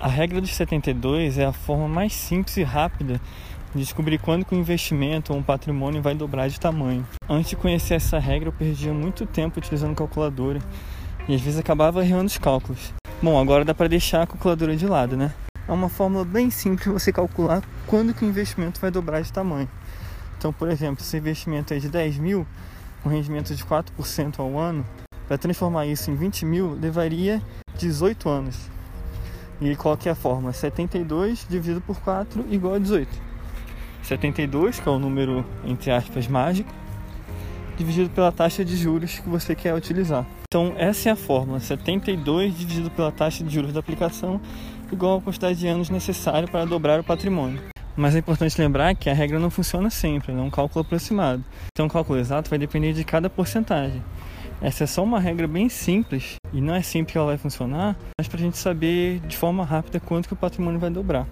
A regra dos 72 é a forma mais simples e rápida de descobrir quando que um investimento ou um patrimônio vai dobrar de tamanho. Antes de conhecer essa regra, eu perdia muito tempo utilizando calculadora e às vezes acabava errando os cálculos. Bom, agora dá para deixar a calculadora de lado, né? É uma fórmula bem simples você calcular quando que o investimento vai dobrar de tamanho. Então, por exemplo, se o investimento é de 10 mil, com rendimento de 4% ao ano, para transformar isso em 20 mil, levaria 18 anos. E qual que é a forma? 72 dividido por 4 igual a 18. 72, que é o número, entre aspas, mágico, dividido pela taxa de juros que você quer utilizar. Então, essa é a fórmula: 72 dividido pela taxa de juros da aplicação, igual a quantidade de anos necessário para dobrar o patrimônio. Mas é importante lembrar que a regra não funciona sempre, é um cálculo aproximado. Então, o cálculo exato vai depender de cada porcentagem. Essa é só uma regra bem simples e não é sempre que ela vai funcionar, mas para a gente saber de forma rápida quanto que o patrimônio vai dobrar.